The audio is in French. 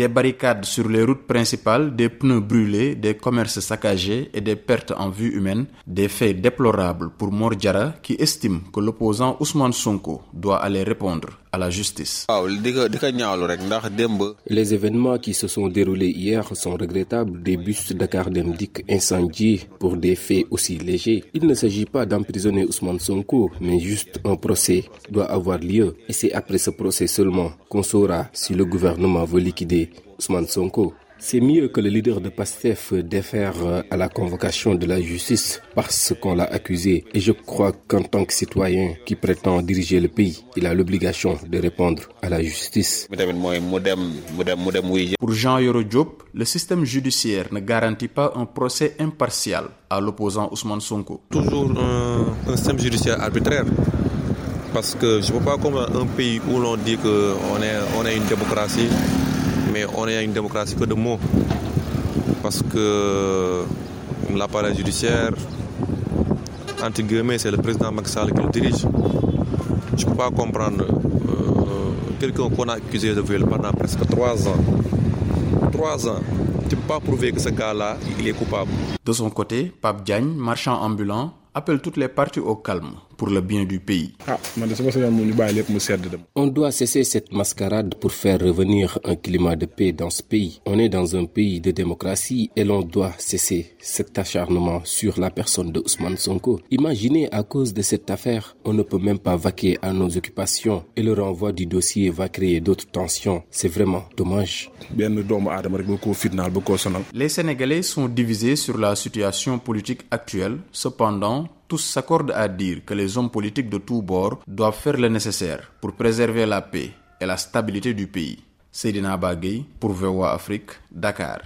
Des barricades sur les routes principales, des pneus brûlés, des commerces saccagés et des pertes en vie humaine, des faits déplorables pour Mordiara qui estime que l'opposant Ousmane Sonko doit aller répondre à la justice. Les événements qui se sont déroulés hier sont regrettables. Des bus Dakar Demdik incendiés pour des faits aussi légers. Il ne s'agit pas d'emprisonner Ousmane Sonko, mais juste un procès doit avoir lieu. Et c'est après ce procès seulement qu'on saura si le gouvernement veut liquider Ousmane Sonko. C'est mieux que le leader de PASTEF défaire à la convocation de la justice parce qu'on l'a accusé. Et je crois qu'en tant que citoyen qui prétend diriger le pays, il a l'obligation de répondre à la justice. Pour Jean Yoro Diop, le système judiciaire ne garantit pas un procès impartial à l'opposant Ousmane Sonko. Toujours un, un système judiciaire arbitraire. Parce que je ne vois pas comment un pays où l'on dit qu'on est, on est une démocratie mais on est une démocratie que de mots. Parce que l'appareil judiciaire, entre guillemets, c'est le président Macky Sall qui le dirige. Je ne peux pas comprendre euh, quelqu'un qu'on a accusé de viol pendant presque trois ans. Trois ans. Tu ne peux pas prouver que ce gars-là, il est coupable. De son côté, Pape Diagne, marchand ambulant, appelle toutes les parties au calme pour le bien du pays. On doit cesser cette mascarade pour faire revenir un climat de paix dans ce pays. On est dans un pays de démocratie et l'on doit cesser cet acharnement sur la personne de Ousmane Sonko. Imaginez à cause de cette affaire, on ne peut même pas vaquer à nos occupations et le renvoi du dossier va créer d'autres tensions. C'est vraiment dommage. Les Sénégalais sont divisés sur la situation politique actuelle. Cependant, tous s'accordent à dire que les hommes politiques de tous bords doivent faire le nécessaire pour préserver la paix et la stabilité du pays. Seydina Bagay pour VOA Afrique, Dakar.